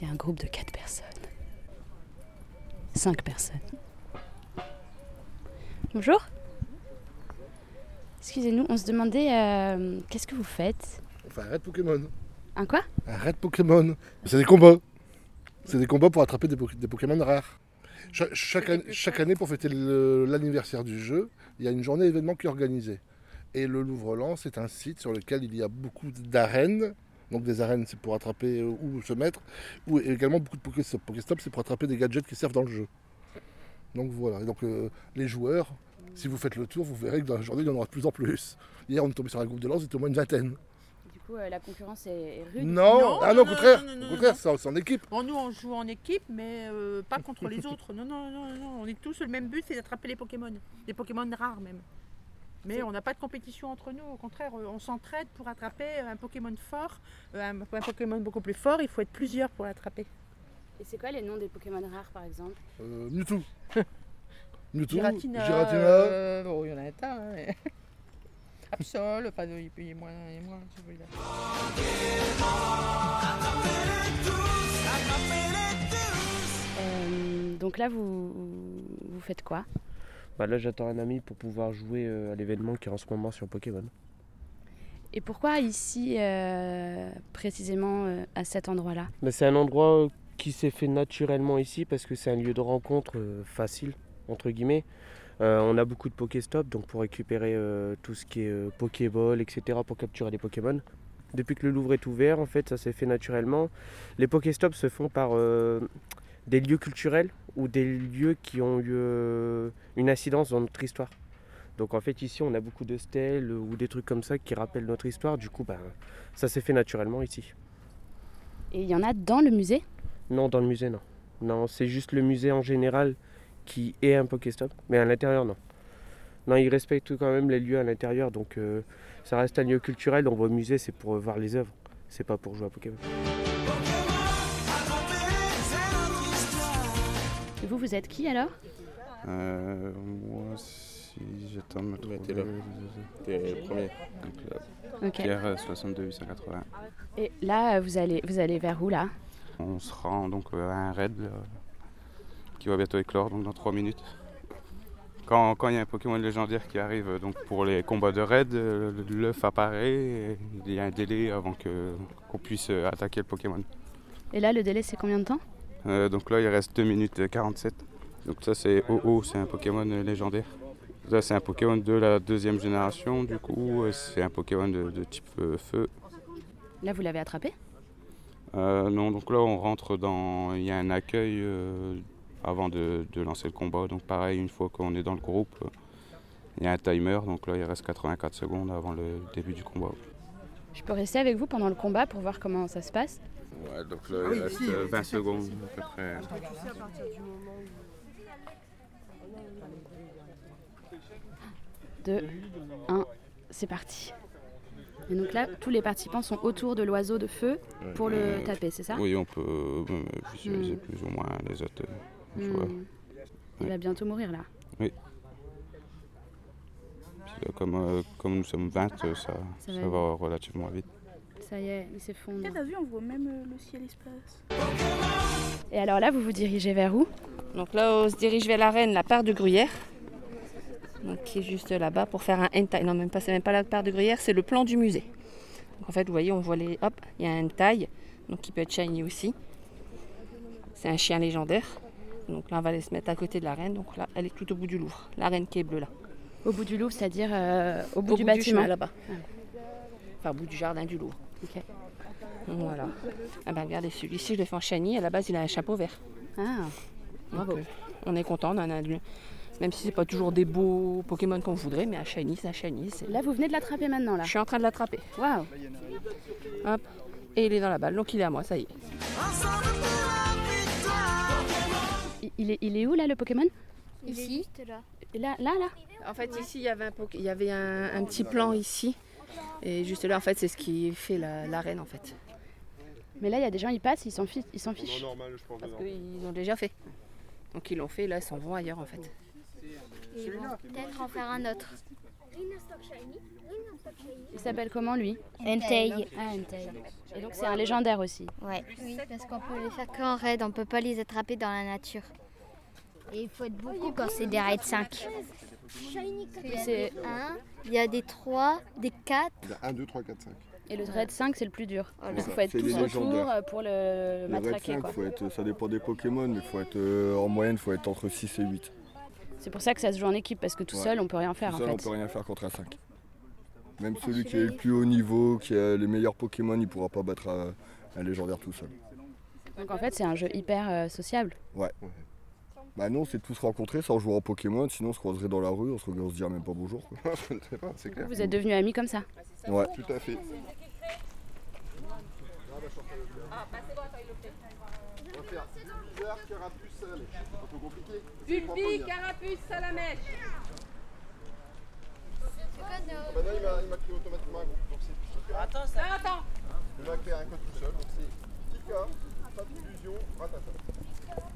Il y a un groupe de 4 personnes. 5 personnes. Bonjour. Excusez-nous, on se demandait euh, qu'est-ce que vous faites? On fait un raid Pokémon. Un quoi? Un raid Pokémon. C'est des combats. C'est des combats pour attraper des, po- des Pokémon rares. Cha- chaque, an- chaque année, pour fêter l'anniversaire du jeu, il y a une journée événement qui est organisée. Et le Louvre-Lens, c'est un site sur lequel il y a beaucoup d'arènes. Donc des arènes, c'est pour attraper euh, ou se mettre. Ou également beaucoup de Pokéstop. Pokéstop, c'est pour attraper des gadgets qui servent dans le jeu. Donc voilà. Et donc euh, les joueurs, si vous faites le tour, vous verrez que dans la journée, il y en aura de plus en plus. Hier, on est tombé sur un groupe de lance, c'était au moins une vingtaine. Du coup, euh, la concurrence est rude. Non, Non, ah non, non, au contraire, non, non, au contraire, c'est en- équipe. Bon, nous, on joue en équipe, mais euh, pas contre les autres. Non, non, non, non. On est tous le même but, c'est d'attraper les Pokémon. Des Pokémon rares même. Mais on n'a pas de compétition entre nous. Au contraire, euh, on s'entraide pour attraper un Pokémon fort. Euh, Un, un Pokémon beaucoup plus fort, il faut être plusieurs pour l'attraper. Et c'est quoi les noms des Pokémon rares par exemple Euh, Mewtwo. Mewtwo, Giratina. Giratina. euh, bon, il y en a un tas. hein, mais- Absol, pas de, il est moins, il est moins celui-là. Euh, Donc là, vous, vous faites quoi? Bah là j'attends un ami pour pouvoir jouer euh, à l'événement qui est en ce moment sur Pokémon. Et pourquoi ici, euh, précisément euh, à cet endroit-là? Mais c'est un endroit qui s'est fait naturellement ici parce que c'est un lieu de rencontre euh, facile, entre guillemets. On a beaucoup de Pokéstop, donc pour récupérer tout ce qui est Pokéball, etc., pour capturer les Pokémon. Depuis que le Louvre est ouvert, en fait, ça s'est fait naturellement. Les Pokéstops se font par des lieux culturels ou des lieux qui ont eu euh, une incidence dans notre histoire. Donc en fait, ici, on a beaucoup de stèles ou des trucs comme ça qui rappellent notre histoire. Du coup, ben, ça s'est fait naturellement ici. Et il y en a dans le musée? Non, dans le musée, non. Non, c'est juste le musée en général qui est un Pokéstop, mais à l'intérieur, non. Non, ils respectent quand même les lieux à l'intérieur, donc euh, ça reste un lieu culturel. On va au musée, c'est pour euh, voir les œuvres, c'est pas pour jouer à Pokémon. Vous, vous êtes qui alors? Euh, moi, si j'attends de me trouver. t'es là. T'es le premier. Donc, là, Ok. Pierre euh, 62 880. Et là, euh, vous allez, vous allez vers où là? On se rend donc euh, à un raid euh, qui va bientôt éclore, donc dans 3 minutes. Quand quand il y a un Pokémon légendaire qui arrive euh, donc pour les combats de raid, euh, l'œuf apparaît et il y a un délai avant que- qu'on puisse euh, attaquer le Pokémon. Et là, le délai, c'est combien de temps? Euh, donc là, il reste 2 minutes 47. Donc ça, c'est OO, c'est un Pokémon légendaire. Ça, c'est un Pokémon de la deuxième génération, du coup, euh, c'est un Pokémon de, de type euh, feu. Là, vous l'avez attrapé? Euh, non, donc là, on rentre dans. Il y a un accueil avant de, de lancer le combat. Donc pareil, une fois qu'on est dans le groupe, il y a un timer. Donc là, il reste 84 secondes avant le début du combat. Je peux rester avec vous pendant le combat pour voir comment ça se passe? Ouais, donc là, il reste euh, 20 secondes à peu près. 2, 1, c'est parti. Et donc là, tous les participants sont autour de l'oiseau de feu pour le Euh, taper, c'est ça Oui, on peut euh, visualiser Hmm. plus ou moins les autres euh, Hmm. joueurs. Il va bientôt mourir là. Que Comme, euh, comme nous sommes 20, euh, ça, Ça ça, va va relativement vite. Ça y est, il s'effondre. T'as vu, on voit même euh, le ciel espace. Et alors là, vous vous dirigez vers où? Donc là, on se dirige vers l'arène, la part de Gruyère. Donc, qui est juste là-bas pour faire un hentai. Non, même pas, c'est même pas la part de Gruyère, c'est le plan du musée. Donc, en fait, vous voyez, on voit les. Hop, il y a un hentai, donc qui peut être shiny aussi. C'est un chien légendaire. Donc là, on va aller se mettre à côté de la reine. Donc là, elle est tout au bout du Louvre. La reine qui est bleue là. Au bout du Louvre, c'est-à-dire euh, au bout Au du bout bâtiment. là-bas. Enfin, au bout du jardin du Louvre. Ok. Voilà. Ah ben, regardez, celui-ci, je le fais en shiny. À la base, il a un chapeau vert. Ah, bravo. Donc, euh, on est content, on en a même si c'est pas toujours des beaux Pokémon qu'on voudrait, mais un shiny, c'est un shiny. c'est- Là, vous venez de l'attraper maintenant là. Je suis en train de l'attraper. Waouh. Et il est dans la balle, donc il est à moi, ça y est. Il- Il est, il est où là le Pokémon? Ici Là, là, là. En fait, ici, il y avait un, il y avait un, un petit plan ici. Et juste là, en fait, c'est ce qui fait la- l'arène, en fait. Mais là, il y a des gens, ils passent, ils s'en fichent. Ils s'en fichent. Parce qu'ils ont déjà fait. Donc ils l'ont fait, là, ils s'en vont ailleurs, en fait. Ils vont peut-être en faire un autre. Il s'appelle comment lui? Entei. Ah, Entei. Et donc c'est un légendaire aussi. Ouais. Oui, parce qu'on peut les faire qu'en raid, on peut pas les attraper dans la nature. Et il faut être beaucoup quand c'est des raids 5. C'est- un, il y a des 3, des 4. Il y a 1, 2, 3, 4, 5. Et le raid 5 c'est le plus dur. Voilà. Il faut être tous autour euh, pour le Le Red matraquer. 5, quoi. faut être, ça dépend des Pokémon, mais faut être, euh, en moyenne, il faut être entre 6 et 8. C'est pour ça que ça se joue en équipe parce que tout Ouais. seul on peut rien faire Tout en seul, fait. on peut rien faire contre un 5. Même celui qui est le plus haut niveau, qui a les meilleurs Pokémon, il pourra pas battre un, un légendaire tout seul. Donc en fait c'est un jeu hyper euh, sociable. Ouais. Bah non, c'est tous rencontrer sans jouer en Pokémon, sinon on se croiserait dans la rue, on se, on se dirait même pas bonjour. quoi. c'est clair. Vous êtes devenus amis comme ça. Ouais. Tout à fait. On va faire bizarre, carapuce, salé. Un peu compliqué. Bulbi, carapuce, salamèche. Ah bah là, il m'a- il m'a créé automatiquement un groupe. Donc c'est Attends, ça. Attends. Il m'a créé un code tout seul. Donc c'est Kika, pas d'illusion, ratata.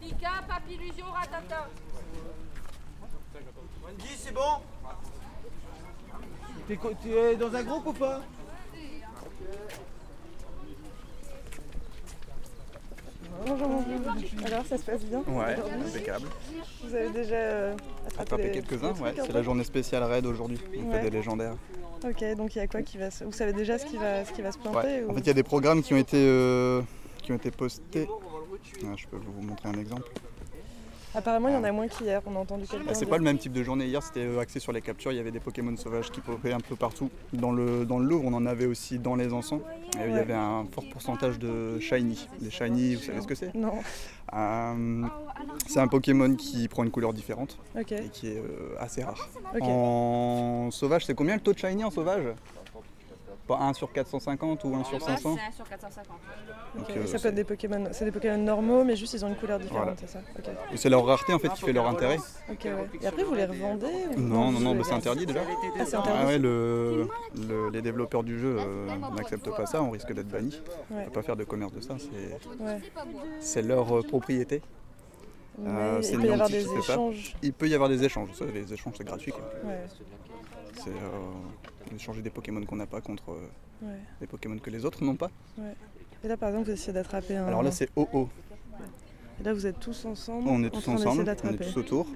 Pika, papillusion, ratata. Wendy, c'est bon? T'es es dans un groupe ou pas? Bonjour, bonjour. Alors, ça se passe bien Ouais, impeccable. Vous avez déjà euh, attrapé quelques-uns, ouais. C'est la journée spéciale raid aujourd'hui. On Ouais. fait des légendaires. Ok, donc il y a quoi qui va se... Vous savez déjà ce qui va, ce qui va se planter Ouais. ou- En fait, il y a des programmes qui ont été, euh, qui ont été postés. Ah, je peux vous montrer un exemple. Apparemment, il y en a moins qu'hier. On a entendu quelqu'un. Bah, c'est pas le même type de journée. Hier, c'était euh, axé sur les captures. Il y avait des Pokémon sauvages qui popaient un peu partout. Dans le, dans le Louvre, on en avait aussi dans les encens. Et Il y avait un fort pourcentage de shiny. Les shiny, vous savez ce que c'est? Non. Euh, C'est un Pokémon qui prend une couleur différente Ok. et qui est euh, assez rare. En sauvage, c'est combien le taux de shiny en sauvage? Pas 1 sur 450 ou 1 sur 500 C'est 1 sur 450. Donc, Ok, euh, ça peut être des Pokémon. C'est des Pokémon normaux, mais juste ils ont une couleur différente, Voilà. c'est ça. Et c'est leur rareté en fait qui fait leur intérêt. Ouais. Et après, vous les revendez ou- Non, non, non, bah, c'est interdit déjà. Ah, c'est interdit Ah ouais, le, le- les développeurs du jeu euh, n'acceptent pas ça, on risque d'être banni. On ne peut pas faire de commerce de ça, c'est leur euh, propriété. Euh, il c'est peut y avoir des échanges. Il peut y avoir des échanges, ça, les échanges c'est gratuit. Quoi. Ouais. C'est euh, échanger des Pokémon qu'on n'a pas contre euh, Ouais. des Pokémon que les autres n'ont pas. Ouais. Et là, par exemple, vous essayez d'attraper un. Alors là c'est OO, Et là, vous êtes tous ensemble. on est tous ensemble, on est tous autour.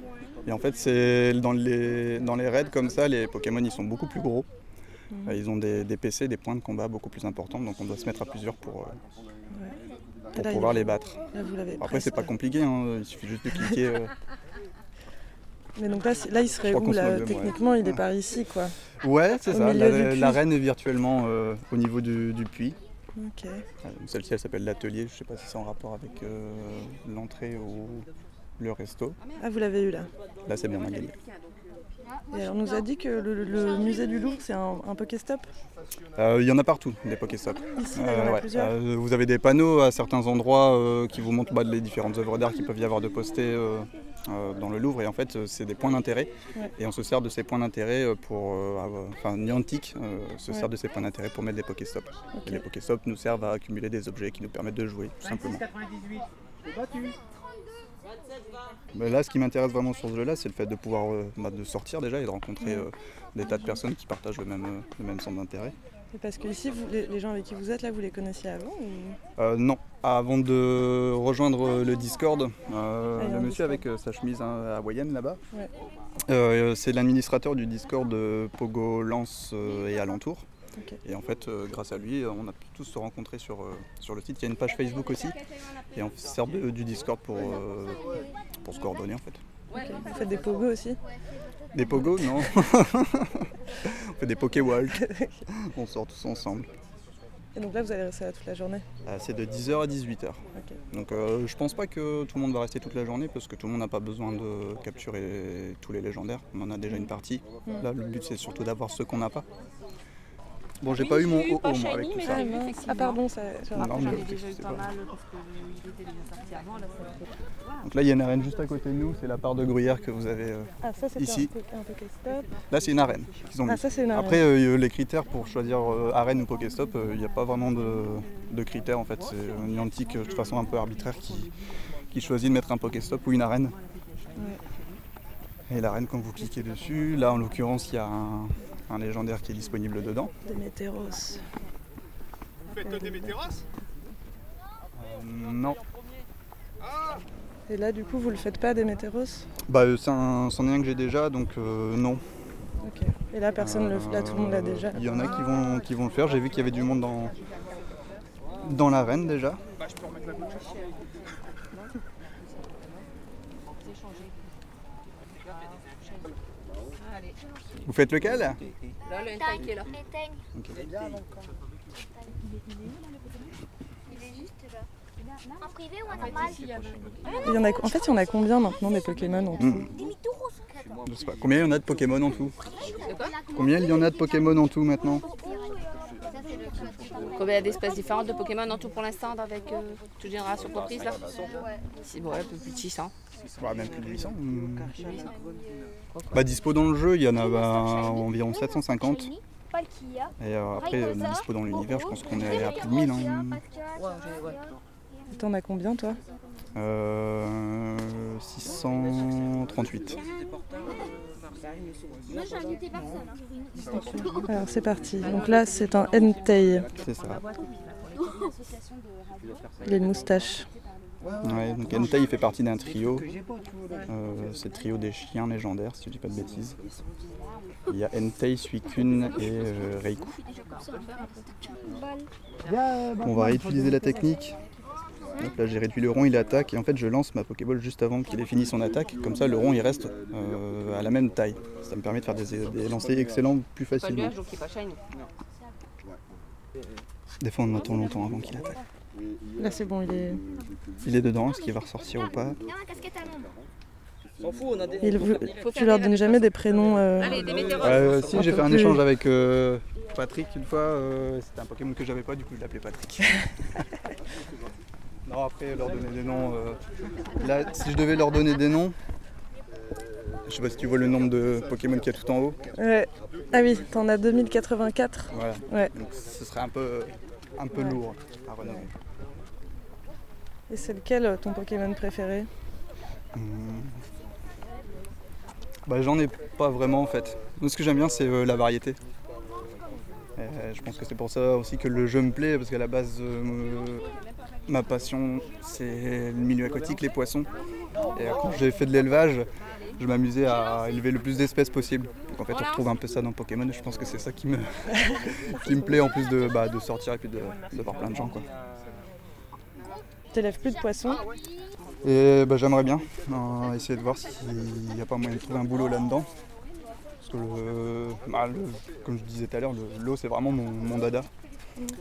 Et en fait c'est dans les, dans les raids comme ça, les Pokémon ils sont beaucoup plus gros. Mhm. Euh, Ils ont des, des PC, des points de combat beaucoup plus importants, donc on doit se mettre à plusieurs pour, euh, pour là, pouvoir il- les battre. Là, vous Après, c'est pas compliqué, hein, il suffit juste de cliquer. euh. Mais donc là, là il serait où là Techniquement, il est par ici, quoi. Ouais, c'est ça. La, l'arène est virtuellement euh, au niveau du, du puits. Euh, Celle-ci, elle s'appelle l'atelier. Je sais pas si c'est en rapport avec euh, l'entrée ou le resto. Ah, vous l'avez eu là. Là, c'est bien. Et alors, on nous a dit que le, le musée du Louvre, c'est un, un Pokéstop. Euh, Il y en a partout, des Pokéstops. Ici, là, il y en a ouais. plusieurs. Euh, vous avez des panneaux à certains endroits qui vous montrent bah, les différentes œuvres d'art qu'il peuvent y avoir de postées dans le Louvre. Et en fait, euh, c'est des points d'intérêt. Ouais. Et on se sert de ces points d'intérêt euh, pour. euh, Enfin, Niantic euh, se Ouais. sert de ces points d'intérêt pour mettre des Pokéstops. Ok. Et les Pokéstops nous servent à accumuler des objets qui nous permettent de jouer, tout simplement. 98. C'est battu. Mais là, ce qui m'intéresse vraiment sur ce jeu-là, c'est le fait de pouvoir euh, bah, de sortir déjà et de rencontrer euh, des tas de personnes qui partagent le même, euh, le même centre d'intérêt. Parce que ici, vous, les, les gens avec qui vous êtes là, vous les connaissiez avant ou... Euh, non, avant de rejoindre euh, le Discord, euh, Ah, le monsieur Discord. avec euh, sa chemise hein, hawaïenne là-bas, Ouais. euh, c'est l'administrateur du Discord de Pogo Lance euh, et alentour. Et en fait, grâce à lui, on a pu tous se rencontrer sur, sur le site. Il y a une page Facebook aussi, et on se sert de- du Discord pour, pour se coordonner en fait. Vous faites des pogos aussi? Des pogos, non. on fait des Pokéwalk. on sort tous ensemble. Et donc là, vous allez rester là toute la journée Euh, C'est de 10h à 18h. Ok. Donc euh, je pense pas que tout le monde va rester toute la journée parce que tout le monde n'a pas besoin de capturer tous les légendaires. On en a déjà une partie. Mm. Là, le but c'est surtout d'avoir ceux qu'on n'a pas. Bon, j'ai pas eu mon OO moi avec tout ça. Ah. Ah, pardon, ça. Non, J'en ai déjà eu pas mal parce que il était déjà sorti avant. Là, ça Donc là, il y a une arène juste à côté de nous. C'est la part de gruyère que vous avez euh, Ah, ça, ici. un, po- un Pokéstop. Là, c'est une arène qu'ils ont Ah, mis. ça, c'est une arène. Après, euh, les critères pour choisir euh, arène ou Pokéstop, euh, il n'y a pas vraiment de, de critères en fait. C'est un euh, de toute façon un peu arbitraire qui, qui choisit de mettre un Pokéstop ou une arène. Et l'arène, quand vous cliquez dessus, là en l'occurrence, il y a un, un légendaire qui est disponible dedans. Démétéros. Vous faites des météros Euh, non. Et là, du coup, vous le faites pas, Démétéros? Bah, euh, c'est un, c'en est un que j'ai déjà, donc euh, non. Ok. Et là, personne le Là, tout le monde l'a déjà. Il y en a qui vont, qui vont le faire. J'ai vu qu'il y avait du monde dans, dans l'arène déjà. Bah, je peux remettre la Vous faites lequel? Là, le qui est là. Il est juste là. En privé ou en normal Il y en a... En fait, il y en a combien maintenant des Pokémon en tout. Je sais pas. Combien il y en a de Pokémon en tout? Combien il y en a de Pokémon en tout maintenant? Combien il y a d'espèces différentes de Pokémon en tout pour l'instant avec euh, toute génération comprise là Si, ouais, un peu plus de 600. Ouais, même plus de 800. hmm. Bah, dispo dans le jeu, il y en a bah, environ 750. Et euh, après, euh, dispo dans l'univers, je pense qu'on est à plus de 1000. Hein. T'en as combien, toi? Euh, 638. Moi j'ai invité personne. Alors, c'est parti. Donc là, c'est un Entei. C'est ça. Il a une moustache. Ouais, donc Entei il fait partie d'un trio. Euh, c'est le trio des chiens légendaires, si je dis pas de bêtises. Il y a Entei, Suicune et euh, Reiku. On va réutiliser la technique. Donc là j'ai réduit le rond, il attaque et en fait je lance ma Pokéball juste avant qu'il ait fini son attaque. Comme ça le rond il reste euh, à la même taille. Ça me permet de faire des, des lancers excellents plus facilement. Des fois on attend longtemps avant qu'il attaque. Là, c'est bon, il est. Il est dedans, est-ce qu'il va ressortir ou pas des. Il- vous- tu leur donnes jamais des prénoms. euh, Euh, si j'ai fait un échange avec euh, Patrick une fois, euh, c'était un Pokémon que j'avais pas, du coup je l'appelais Patrick. non après leur donner des noms. euh, Là si je devais leur donner des noms, je sais pas si tu vois le nombre de Pokémon qu'il y a tout en haut. Ouais. Ah oui, t'en as 2084. Voilà. Ouais. Donc ce serait un peu un peu Ouais. lourd à renommer. Et c'est lequel euh, ton Pokémon préféré? Hmm. Bah j'en ai pas vraiment en fait. Moi ce que j'aime bien c'est euh, la variété. Euh, je pense que c'est pour ça aussi que le jeu me plaît parce qu'à la base euh, ma passion c'est le milieu aquatique, les poissons. Et euh, quand j'ai fait de l'élevage, je m'amusais à élever le plus d'espèces possible. Donc en fait on retrouve un peu ça dans Pokémon et je pense que c'est ça qui me, qui me plaît en plus de, bah, de sortir et puis de, de voir plein de gens quoi. T'élèves plus de poissons? Et bah, j'aimerais bien euh, essayer de voir s'il n'y a pas moyen de trouver un boulot là-dedans. Parce que, le- bah, le- comme je disais tout à l'heure, le- l'eau c'est vraiment mon, mon dada.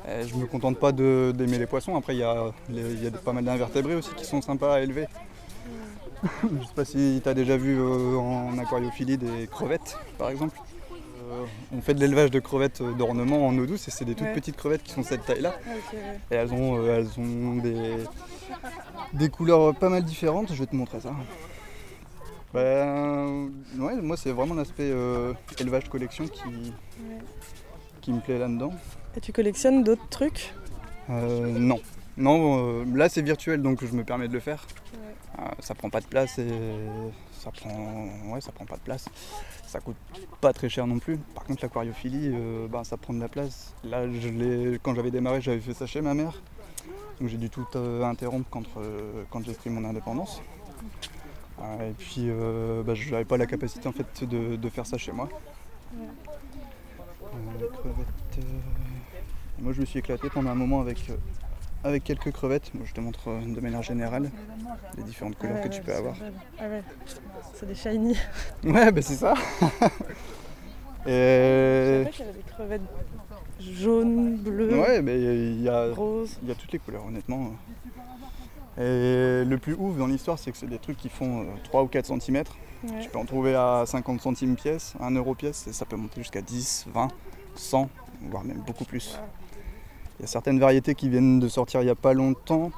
Et je me contente pas d'aimer les poissons. Après, il y a, les- il y a pas mal d'invertébrés aussi qui sont sympas à élever. je sais pas si tu as déjà vu euh, en aquariophilie des crevettes, par exemple. Euh, on fait de l'élevage de crevettes euh, d'ornement en eau douce et c'est des toutes Ouais. petites crevettes qui sont de cette taille-là. Et elles ont, euh, elles ont des, des couleurs pas mal différentes. Je vais te montrer ça. Ben, ouais, moi c'est vraiment l'aspect euh, élevage collection qui, qui me plaît là-dedans. Et tu collectionnes d'autres trucs Euh, non, non, euh, là c'est virtuel donc je me permets de le faire. Euh, ça prend pas de place et ça prend, ouais, ça prend pas de place. Ça coûte pas très cher non plus. Par contre l'aquariophilie, ben, ça prend de la place. Là, je quand j'avais démarré, j'avais fait ça chez ma mère. Donc j'ai dû tout interrompre quand, quand j'ai pris mon indépendance. Et puis bah, je n'avais pas la capacité en fait de, de faire ça chez moi. Euh, euh, Moi je me suis éclaté pendant un moment avec, euh, avec quelques crevettes. Moi, je te montre euh, de manière générale les différentes couleurs Ah ouais, que tu ouais, peux avoir. Ah ouais, c'est des shiny. Ouais, bah c'est ça. Je Et... savais qu'il y avait des crevettes jaunes, bleues. Ouais, mais il y a, Rose. il y a toutes les couleurs, honnêtement. Et le plus ouf dans l'histoire, c'est que c'est des trucs qui font euh, 3 ou 4 cm. Ouais. Tu peux en trouver à 50 centimes pièce, 1 euro pièce, et ça peut monter jusqu'à 10, 20, 100, voire même beaucoup plus. Il y a certaines variétés qui viennent de sortir il n'y a pas longtemps,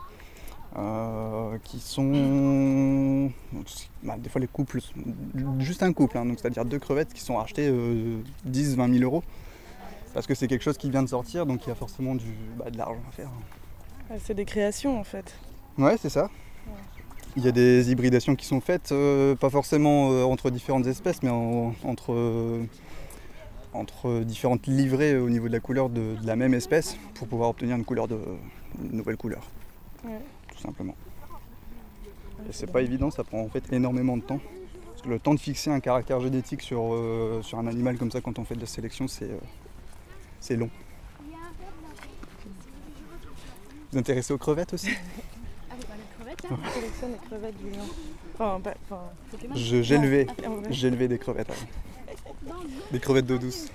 euh, qui sont. bah, des fois, les couples, juste un couple, hein, donc c'est-à-dire deux crevettes qui sont achetées 10, 20 000 euros. Parce que c'est quelque chose qui vient de sortir, donc il y a forcément du, bah, de l'argent à faire. C'est des créations en fait. Ouais, c'est ça. Il y a des hybridations qui sont faites, euh, pas forcément euh, entre différentes espèces, mais en- entre, euh, entre différentes livrées au niveau de la couleur de, de la même espèce pour pouvoir obtenir une couleur de une nouvelle couleur, Ouais. tout simplement. Et c'est pas évident, ça prend en fait énormément de temps. Parce que le temps de fixer un caractère génétique sur, euh, sur un animal comme ça quand on fait de la sélection, c'est euh, long. Vous intéressez aux crevettes aussi? Ah, J'ai Ah, j'ai élevé des crevettes. ouais. Des crevettes d'eau douce.